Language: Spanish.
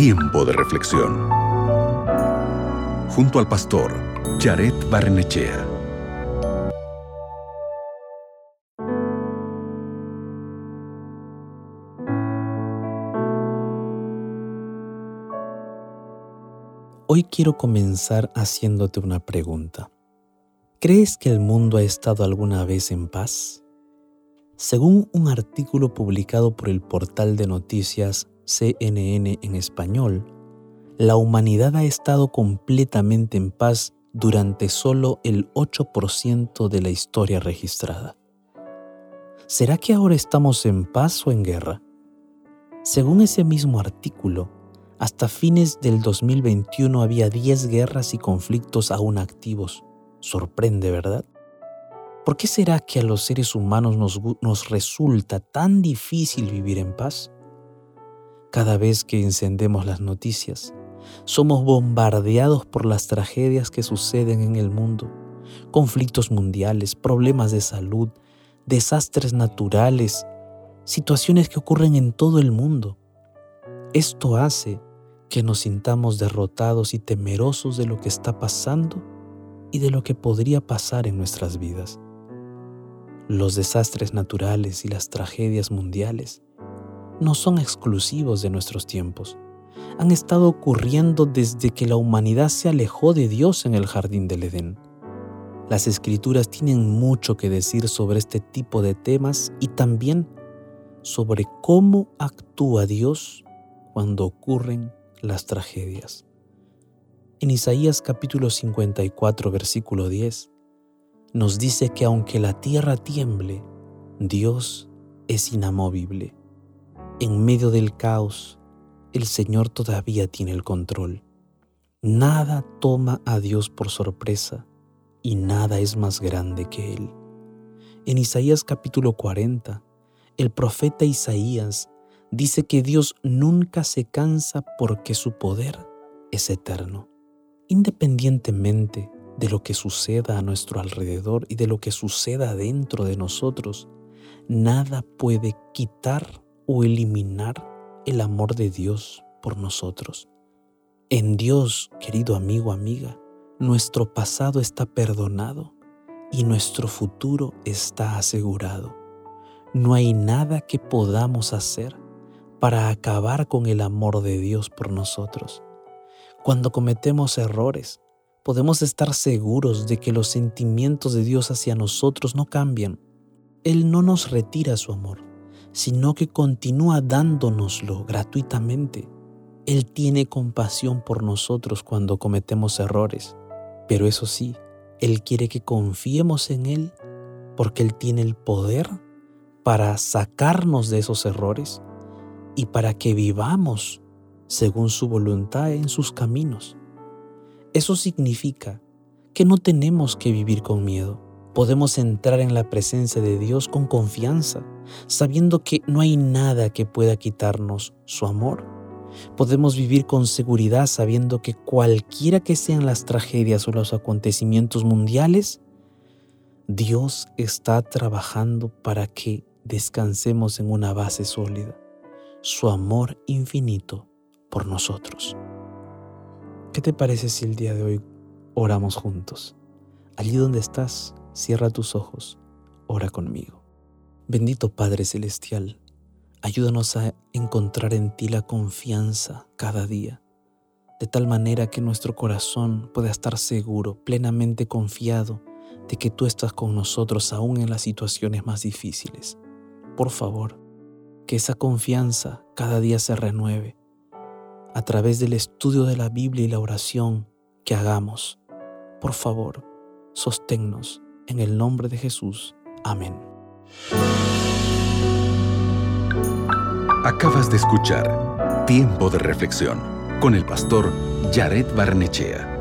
Tiempo de reflexión. Junto al pastor Jared Barnechea. Hoy quiero comenzar haciéndote una pregunta. ¿Crees que el mundo ha estado alguna vez en paz? Según un artículo publicado por el portal de noticias CNN en español, la humanidad ha estado completamente en paz durante solo el 8% de la historia registrada. ¿Será que ahora estamos en paz o en guerra? Según ese mismo artículo, hasta fines del 2021 había 10 guerras y conflictos aún activos. Sorprende, ¿verdad? ¿Por qué será que a los seres humanos nos, nos resulta tan difícil vivir en paz? Cada vez que encendemos las noticias, somos bombardeados por las tragedias que suceden en el mundo, conflictos mundiales, problemas de salud, desastres naturales, situaciones que ocurren en todo el mundo. Esto hace que nos sintamos derrotados y temerosos de lo que está pasando y de lo que podría pasar en nuestras vidas. Los desastres naturales y las tragedias mundiales no son exclusivos de nuestros tiempos. Han estado ocurriendo desde que la humanidad se alejó de Dios en el jardín del Edén. Las escrituras tienen mucho que decir sobre este tipo de temas y también sobre cómo actúa Dios cuando ocurren las tragedias. En Isaías capítulo 54 versículo 10 nos dice que aunque la tierra tiemble, Dios es inamovible. En medio del caos, el Señor todavía tiene el control. Nada toma a Dios por sorpresa y nada es más grande que Él. En Isaías capítulo 40, el profeta Isaías dice que Dios nunca se cansa porque su poder es eterno. Independientemente de lo que suceda a nuestro alrededor y de lo que suceda dentro de nosotros, nada puede quitar o eliminar el amor de Dios por nosotros. En Dios, querido amigo, amiga, nuestro pasado está perdonado y nuestro futuro está asegurado. No hay nada que podamos hacer para acabar con el amor de Dios por nosotros. Cuando cometemos errores, podemos estar seguros de que los sentimientos de Dios hacia nosotros no cambian. Él no nos retira su amor sino que continúa dándonoslo gratuitamente. Él tiene compasión por nosotros cuando cometemos errores, pero eso sí, Él quiere que confiemos en Él porque Él tiene el poder para sacarnos de esos errores y para que vivamos según su voluntad en sus caminos. Eso significa que no tenemos que vivir con miedo podemos entrar en la presencia de Dios con confianza, sabiendo que no hay nada que pueda quitarnos su amor. Podemos vivir con seguridad sabiendo que cualquiera que sean las tragedias o los acontecimientos mundiales, Dios está trabajando para que descansemos en una base sólida, su amor infinito por nosotros. ¿Qué te parece si el día de hoy oramos juntos? Allí donde estás, Cierra tus ojos, ora conmigo. Bendito Padre Celestial, ayúdanos a encontrar en ti la confianza cada día, de tal manera que nuestro corazón pueda estar seguro, plenamente confiado de que tú estás con nosotros aún en las situaciones más difíciles. Por favor, que esa confianza cada día se renueve a través del estudio de la Biblia y la oración que hagamos. Por favor, sosténnos en el nombre de Jesús. Amén. Acabas de escuchar Tiempo de Reflexión con el pastor Jared Barnechea.